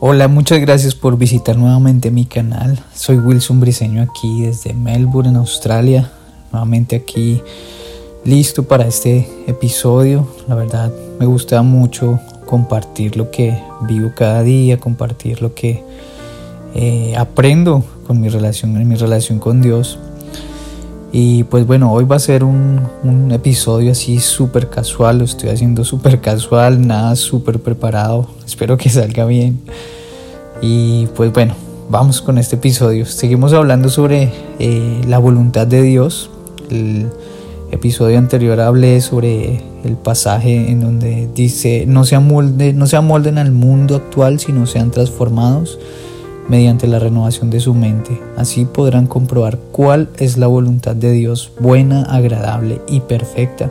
Hola, muchas gracias por visitar nuevamente mi canal. Soy Wilson Briseño aquí desde Melbourne, Australia. Nuevamente aquí listo para este episodio. La verdad me gusta mucho compartir lo que vivo cada día, compartir lo que eh, aprendo con mi relación, en mi relación con Dios. Y pues bueno, hoy va a ser un, un episodio así súper casual, lo estoy haciendo súper casual, nada súper preparado, espero que salga bien. Y pues bueno, vamos con este episodio. Seguimos hablando sobre eh, la voluntad de Dios. El episodio anterior hablé sobre el pasaje en donde dice, no se, amolden, no se amolden al mundo actual, sino sean transformados mediante la renovación de su mente. Así podrán comprobar cuál es la voluntad de Dios, buena, agradable y perfecta.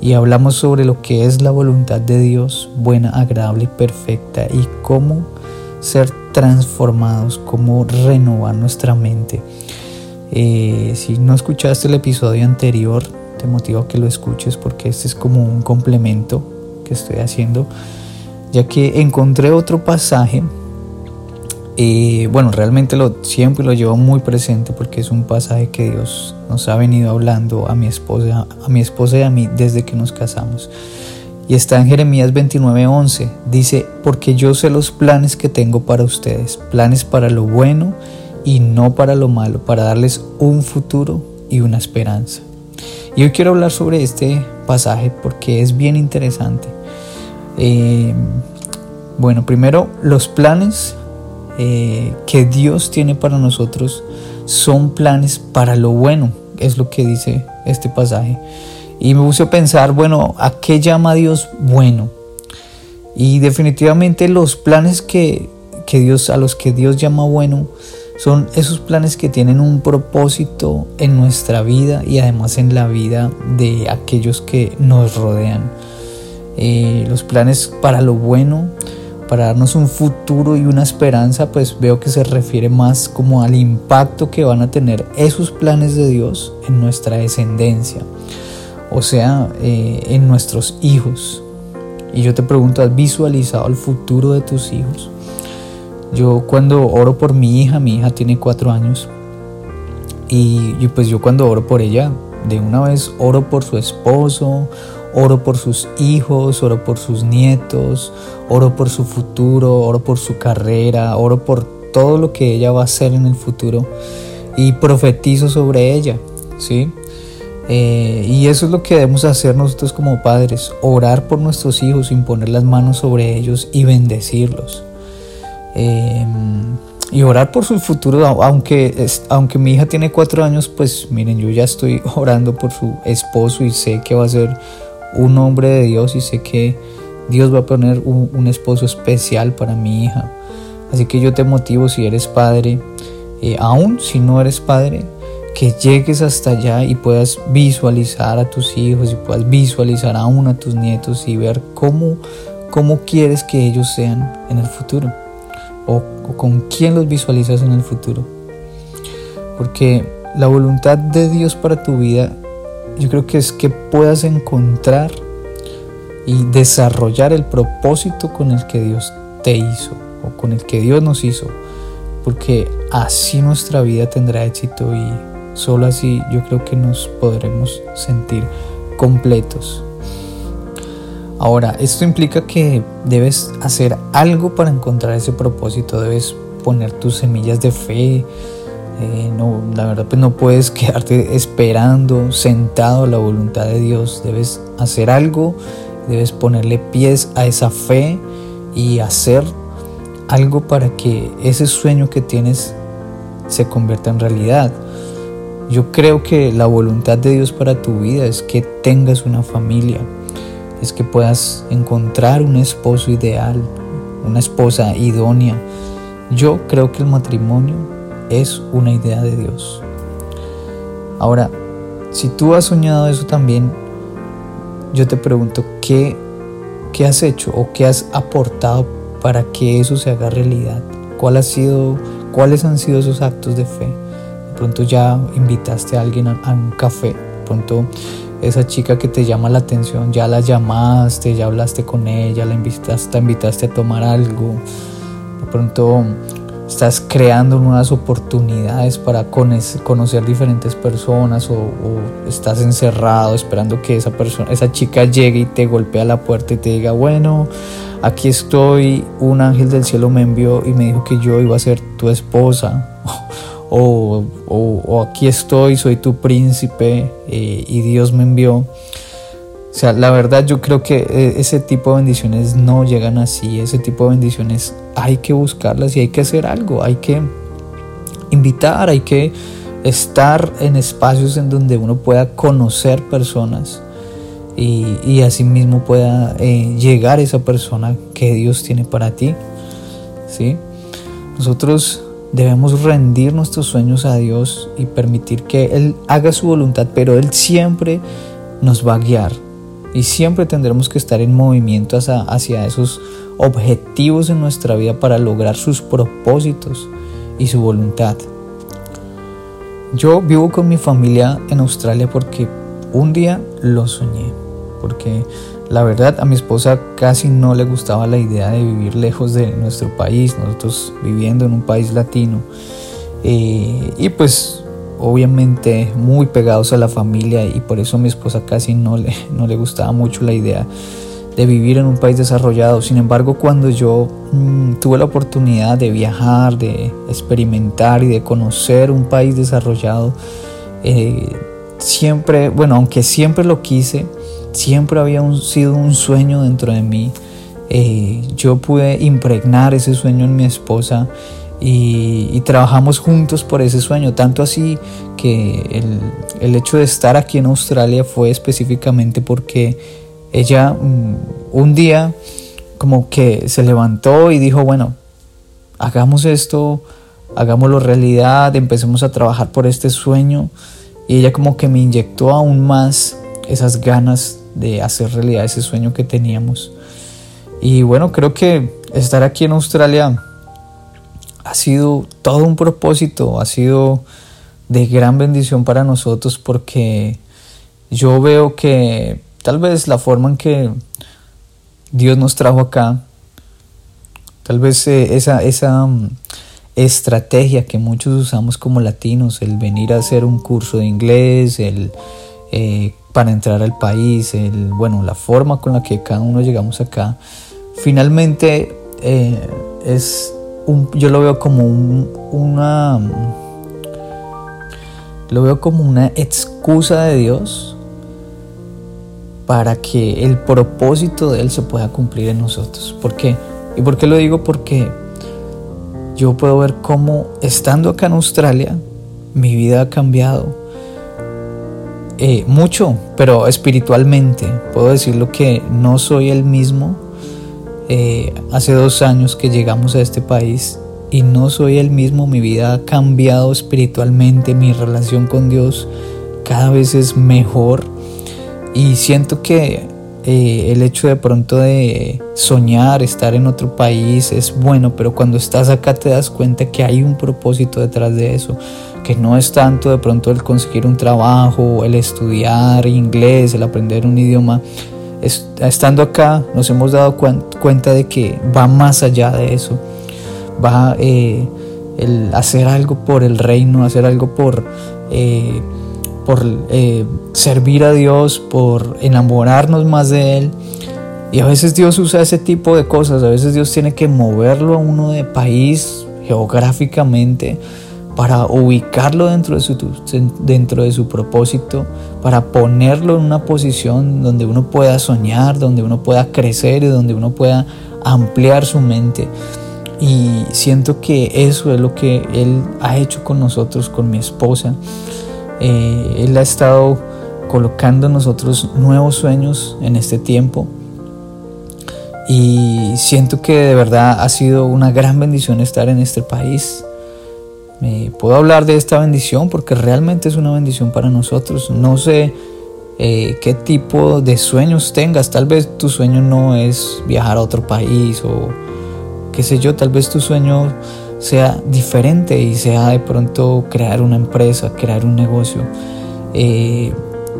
Y hablamos sobre lo que es la voluntad de Dios, buena, agradable y perfecta, y cómo ser transformados, cómo renovar nuestra mente. Eh, si no escuchaste el episodio anterior, te motivo a que lo escuches porque este es como un complemento que estoy haciendo, ya que encontré otro pasaje y bueno, realmente lo, siempre lo llevo muy presente porque es un pasaje que Dios nos ha venido hablando a mi esposa, a mi esposa y a mí desde que nos casamos. Y está en Jeremías 29:11. Dice, porque yo sé los planes que tengo para ustedes, planes para lo bueno y no para lo malo, para darles un futuro y una esperanza. Y hoy quiero hablar sobre este pasaje porque es bien interesante. Eh, bueno, primero, los planes eh, que Dios tiene para nosotros son planes para lo bueno, es lo que dice este pasaje. Y me puse a pensar, bueno, ¿a qué llama Dios bueno? Y definitivamente los planes que, que Dios, a los que Dios llama bueno, son esos planes que tienen un propósito en nuestra vida y además en la vida de aquellos que nos rodean. Eh, los planes para lo bueno para darnos un futuro y una esperanza, pues veo que se refiere más como al impacto que van a tener esos planes de Dios en nuestra descendencia, o sea, eh, en nuestros hijos. Y yo te pregunto, ¿has visualizado el futuro de tus hijos? Yo cuando oro por mi hija, mi hija tiene cuatro años, y, y pues yo cuando oro por ella, de una vez oro por su esposo, Oro por sus hijos, oro por sus nietos, oro por su futuro, oro por su carrera, oro por todo lo que ella va a hacer en el futuro y profetizo sobre ella, ¿sí? Eh, y eso es lo que debemos hacer nosotros como padres, orar por nuestros hijos, imponer las manos sobre ellos y bendecirlos. Eh, y orar por su futuro, aunque, aunque mi hija tiene cuatro años, pues miren, yo ya estoy orando por su esposo y sé que va a ser un hombre de Dios y sé que Dios va a poner un, esposo especial para mi hija. Así que yo te motivo si eres padre, eh, aún si no eres padre, que llegues hasta allá y puedas visualizar a tus hijos y puedas visualizar aún a tus nietos y ver cómo, cómo quieres que ellos sean en el futuro o con quién los visualizas en el futuro. Porque la voluntad de Dios para tu vida yo creo que es que puedas encontrar y desarrollar el propósito con el que Dios te hizo o con el que Dios nos hizo, porque así nuestra vida tendrá éxito y solo así yo creo que nos podremos sentir completos. Ahora, esto implica que debes hacer algo para encontrar ese propósito, debes poner tus semillas de fe, eh, no, la verdad pues no puedes quedarte esperando, sentado a la voluntad de Dios. Debes hacer algo, debes ponerle pies a esa fe y hacer algo para que ese sueño que tienes se convierta en realidad. Yo creo que la voluntad de Dios para tu vida es que tengas una familia, es que puedas encontrar un esposo ideal, una esposa idónea. Yo creo que el matrimonio es una idea de Dios. Ahora, si tú has soñado eso también, yo te pregunto, ¿qué, qué has hecho o qué has aportado para que eso se haga realidad? ¿Cuál ha sido, ¿Cuáles han sido esos actos de fe? Pronto ya invitaste a alguien a, a un café, de pronto esa chica que te llama la atención, ya la llamaste, ya hablaste con ella, la invitaste, la invitaste a tomar algo, de pronto estás creando nuevas oportunidades para conocer diferentes personas o, estás encerrado esperando que esa persona, esa chica llegue y te golpea la puerta y te diga, bueno, aquí estoy, un ángel del cielo me envió y me dijo que yo iba a ser tu esposa. O, aquí estoy, soy tu príncipe eh, y Dios me envió. O sea, la verdad yo creo que eh, ese tipo de bendiciones no llegan así, ese tipo de bendiciones hay que buscarlas y hay que hacer algo, hay que invitar, hay que estar en espacios en donde uno pueda conocer personas y, y asimismo pueda eh, llegar esa persona que Dios tiene para ti. ¿sí? Nosotros debemos rendir nuestros sueños a Dios y permitir que Él haga su voluntad, pero Él siempre nos va a guiar y siempre tendremos que estar en movimiento hacia, hacia esos objetivos en nuestra vida para lograr sus propósitos y su voluntad. Yo vivo con mi familia en Australia porque un día lo soñé, porque la verdad a mi esposa casi no le gustaba la idea de vivir lejos de nuestro país, nosotros viviendo en un país latino. Eh, y pues obviamente muy pegados a la familia y por eso a mi esposa casi no le, no le gustaba mucho la idea de vivir en un país desarrollado. Sin embargo, cuando yo mm, tuve la oportunidad de viajar, de experimentar y de conocer un país desarrollado, eh, siempre, bueno, aunque siempre lo quise, siempre había sido un sueño dentro de mí. Eh, yo pude impregnar ese sueño en mi esposa y, trabajamos juntos por ese sueño, tanto así que el, el hecho de estar aquí en Australia fue específicamente porque ella mm, un día como que se levantó y dijo, bueno, hagamos esto, hagámoslo realidad, empecemos a trabajar por este sueño. Y ella como que me inyectó aún más esas ganas de hacer realidad ese sueño que teníamos. Y bueno, creo que estar aquí en Australia ha sido todo un propósito, ha sido de gran bendición para nosotros porque yo veo que Tal vez la forma en que Dios nos trajo acá, tal vez eh, esa, esa mm, estrategia que muchos usamos como latinos, el venir a hacer un curso de inglés, el eh, para entrar al país, el, bueno, la forma con la que cada uno llegamos acá, finalmente eh, es un, yo lo veo como una lo veo como una excusa de Dios para que el propósito de Él se pueda cumplir en nosotros. ¿Por qué? ¿Y por qué lo digo? Porque yo puedo ver cómo estando acá en Australia, mi vida ha cambiado eh, mucho, pero espiritualmente. Puedo decirlo que no soy el mismo. Eh, hace dos años que llegamos a este país y no soy el mismo. Mi vida ha cambiado espiritualmente, mi relación con Dios cada vez es mejor y siento que eh, el hecho de pronto de soñar, estar en otro país es bueno, pero cuando estás acá te das cuenta que hay un propósito detrás de eso, que no es tanto de pronto el conseguir un trabajo, el estudiar inglés, el aprender un idioma. estando acá nos hemos dado cuenta de que va más allá de eso, va eh, el hacer algo por el reino, hacer algo por... Eh, por eh, servir a Dios, por enamorarnos más de Él. Y a veces Dios usa ese tipo de cosas, a veces Dios tiene que moverlo a uno de país geográficamente para ubicarlo dentro de su, dentro de su propósito, para ponerlo en una posición donde uno pueda soñar, donde uno pueda crecer y donde uno pueda ampliar su mente. Y siento que eso es lo que Él ha hecho con nosotros, con mi esposa. Eh, él ha estado colocando en nosotros nuevos sueños en este tiempo y siento que de verdad ha sido una gran bendición estar en este país. Me puedo hablar de esta bendición porque realmente es una bendición para nosotros. No sé eh, qué tipo de sueños tengas. Tal vez tu sueño no es viajar a otro país o qué sé yo, tal vez tu sueño sea diferente y sea de pronto crear una empresa, crear un negocio, eh,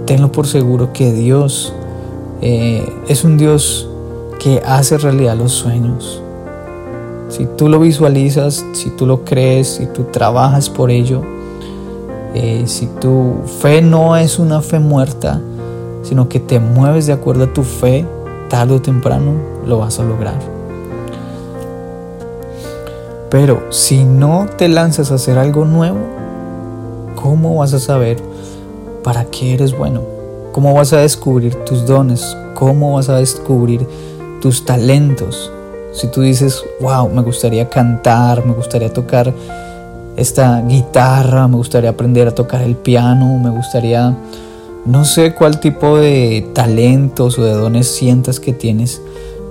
tenlo por seguro que Dios eh, es un Dios que hace realidad los sueños. Si tú lo visualizas, si tú lo crees, si tú trabajas por ello, eh, si tu fe no es una fe muerta, sino que te mueves de acuerdo a tu fe, tarde o temprano lo vas a lograr. Pero si no te lanzas a hacer algo nuevo, ¿cómo vas a saber para qué eres bueno? ¿Cómo vas a descubrir tus dones? ¿Cómo vas a descubrir tus talentos? Si tú dices, wow, me gustaría cantar, me gustaría tocar esta guitarra, me gustaría aprender a tocar el piano, me gustaría, no sé cuál tipo de talentos o de dones sientas que tienes,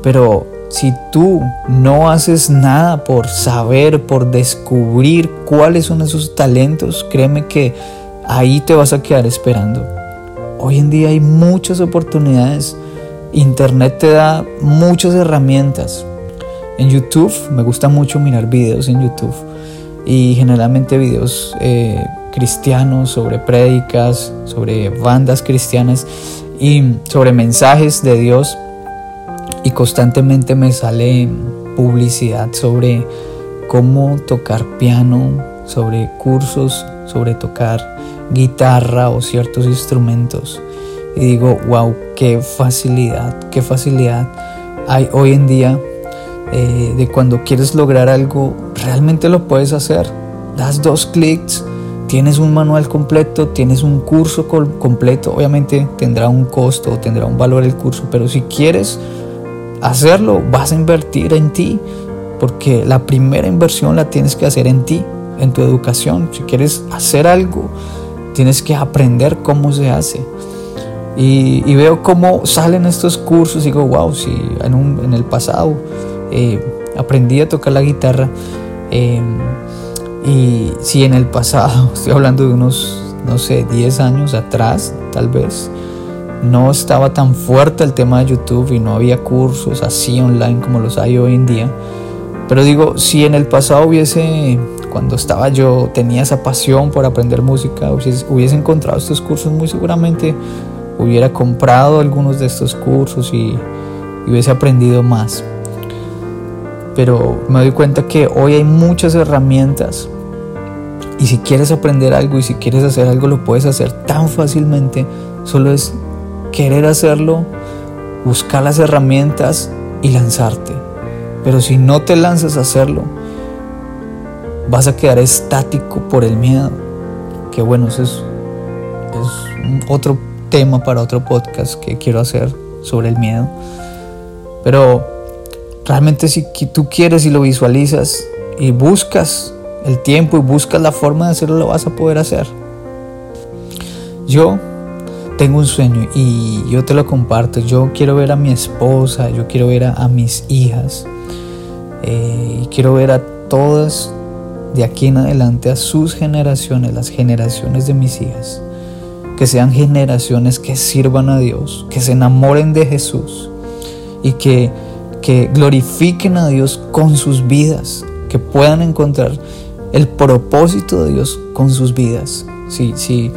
pero si tú no haces nada por saber, por descubrir cuáles son esos talentos, créeme que ahí te vas a quedar esperando. Hoy en día hay muchas oportunidades. Internet te da muchas herramientas. En YouTube, me gusta mucho mirar videos en YouTube y generalmente videos eh, cristianos sobre prédicas, sobre bandas cristianas y sobre mensajes de Dios y constantemente me sale publicidad sobre cómo tocar piano, sobre cursos, sobre tocar guitarra o ciertos instrumentos. Y digo, wow, qué facilidad, qué facilidad hay hoy en día eh, de cuando quieres lograr algo, realmente lo puedes hacer. Das dos clics, tienes un manual completo, tienes un curso completo. Obviamente tendrá un costo, tendrá un valor el curso, pero si quieres hacerlo, vas a invertir en ti, porque la primera inversión la tienes que hacer en ti, en tu educación. Si quieres hacer algo, tienes que aprender cómo se hace. Y, veo cómo salen estos cursos y digo, wow, si en, el pasado eh, aprendí a tocar la guitarra, em, y si en el pasado, estoy hablando de unos, no sé, 10 años atrás, tal vez, no estaba tan fuerte el tema de YouTube y no había cursos así online como los hay hoy en día. Pero digo, si en el pasado hubiese, cuando estaba yo, tenía esa pasión por aprender música, hubiese, encontrado estos cursos, muy seguramente hubiera comprado algunos de estos cursos y, y hubiese aprendido más. Pero me doy cuenta que hoy hay muchas herramientas y si quieres aprender algo y si quieres hacer algo lo puedes hacer tan fácilmente. Solo es querer hacerlo, buscar las herramientas y lanzarte. Pero si no te lanzas a hacerlo, vas a quedar estático por el miedo. Que bueno, eso es, otro tema para otro podcast que quiero hacer sobre el miedo. Pero realmente si tú quieres y lo visualizas y buscas el tiempo y buscas la forma de hacerlo, lo vas a poder hacer. Yo tengo un sueño y yo te lo comparto. Yo quiero ver a mi esposa, yo quiero ver a, mis hijas, eh, y quiero ver a todas de aquí en adelante, a sus generaciones, las generaciones de mis hijas, que sean generaciones que sirvan a Dios, que se enamoren de Jesús y que, que glorifiquen a Dios con sus vidas, que puedan encontrar el propósito de Dios con sus vidas. Sí, sí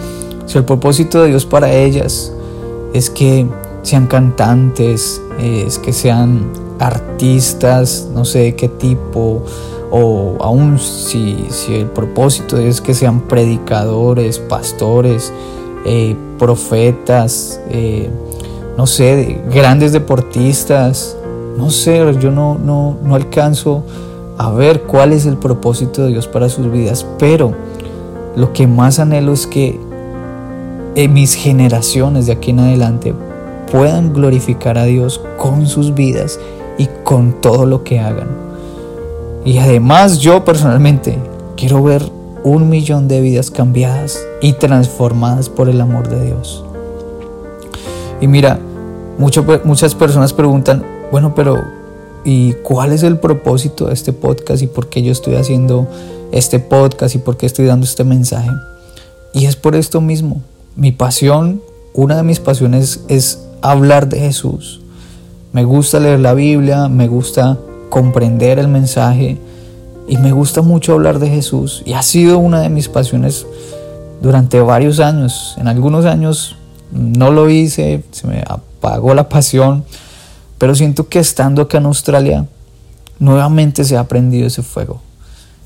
si el propósito de Dios para ellas es que sean cantantes, es que sean artistas, no sé de qué tipo, o aún si, si el propósito es que sean predicadores, pastores, eh, profetas, eh, no sé, grandes deportistas, no sé, yo no, no, no alcanzo a ver cuál es el propósito de Dios para sus vidas, pero lo que más anhelo es que en mis generaciones de aquí en adelante puedan glorificar a Dios con sus vidas y con todo lo que hagan. Y además yo personalmente quiero ver un millón de vidas cambiadas y transformadas por el amor de Dios. Y mira, muchas personas preguntan, bueno, pero ¿y cuál es el propósito de este podcast y por qué yo estoy haciendo este podcast y por qué estoy dando este mensaje? Y es por esto mismo, mi pasión, una de mis pasiones es hablar de Jesús. Me gusta leer la Biblia, me gusta comprender el mensaje y me gusta mucho hablar de Jesús. Y ha sido una de mis pasiones durante varios años. En algunos años no lo hice, se me apagó la pasión, pero siento que estando acá en Australia nuevamente se ha prendido ese fuego.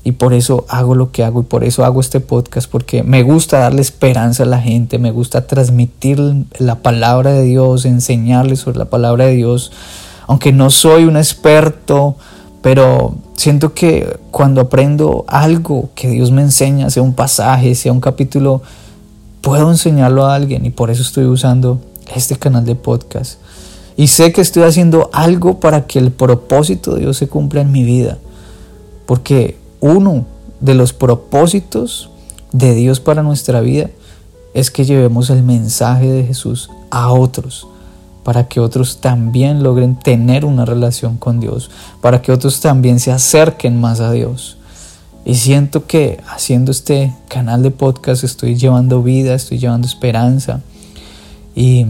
Y por eso hago lo que hago y por eso hago este podcast, porque me gusta darle esperanza a la gente, me gusta transmitir la palabra de Dios, enseñarles sobre la palabra de Dios, aunque no soy un experto, pero siento que cuando aprendo algo que Dios me enseña, sea un pasaje, sea un capítulo, puedo enseñarlo a alguien y por eso estoy usando este canal de podcast. Y sé que estoy haciendo algo para que el propósito de Dios se cumpla en mi vida. Porque uno de los propósitos de Dios para nuestra vida es que llevemos el mensaje de Jesús a otros, para que otros también logren tener una relación con Dios, para que otros también se acerquen más a Dios. Y siento que haciendo este canal de podcast estoy llevando vida, estoy llevando esperanza y,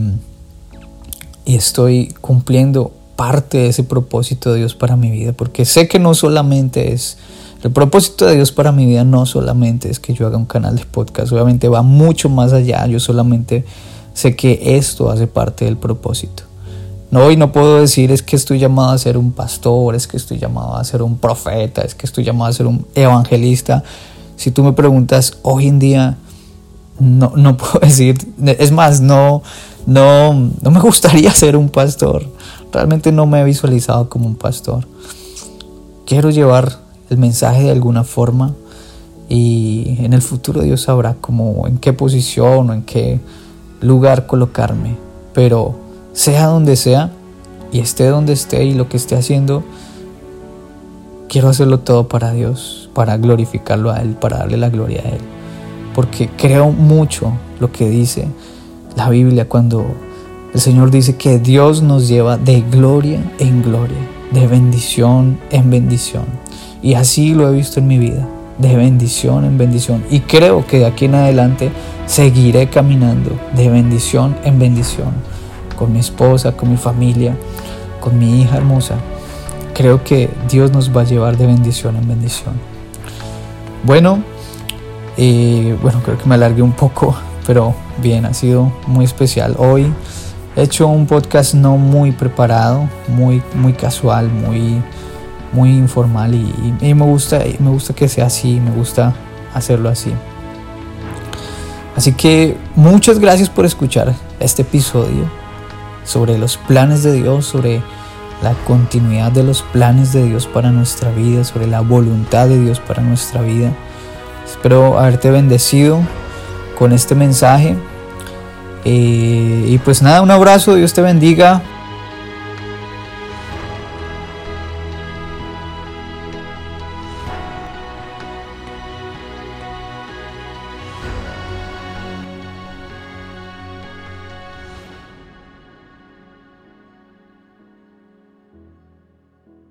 y estoy cumpliendo parte de ese propósito de Dios para mi vida, porque sé que no solamente es el propósito de Dios para mi vida no solamente es que yo haga un canal de podcast, obviamente va mucho más allá, yo solamente sé que esto hace parte del propósito. No, y no puedo decir es que estoy llamado a ser un pastor, es que estoy llamado a ser un profeta, es que estoy llamado a ser un evangelista. Si tú me preguntas hoy en día, no, no puedo decir, es más, no, no, no me gustaría ser un pastor. Realmente no me he visualizado como un pastor. Quiero llevar el mensaje de alguna forma y en el futuro Dios sabrá cómo, en qué posición o en qué lugar colocarme. Pero sea donde sea y esté donde esté y lo que esté haciendo, quiero hacerlo todo para Dios, para glorificarlo a Él, para darle la gloria a Él. Porque creo mucho lo que dice la Biblia cuando el Señor dice que Dios nos lleva de gloria en gloria, de bendición en bendición. Y así lo he visto en mi vida, de bendición en bendición. Y creo que de aquí en adelante seguiré caminando de bendición en bendición, con mi esposa, con mi familia, con mi hija hermosa. Creo que Dios nos va a llevar de bendición en bendición. Bueno, eh, bueno, creo que me alargué un poco, pero bien, ha sido muy especial. Hoy he hecho un podcast no muy preparado, muy, muy casual, muy muy informal y, me, gusta, me gusta que sea así, me gusta hacerlo así. Así que muchas gracias por escuchar este episodio sobre los planes de Dios, sobre la continuidad de los planes de Dios para nuestra vida, sobre la voluntad de Dios para nuestra vida. Espero haberte bendecido con este mensaje. Eh, y pues nada, un abrazo, Dios te bendiga.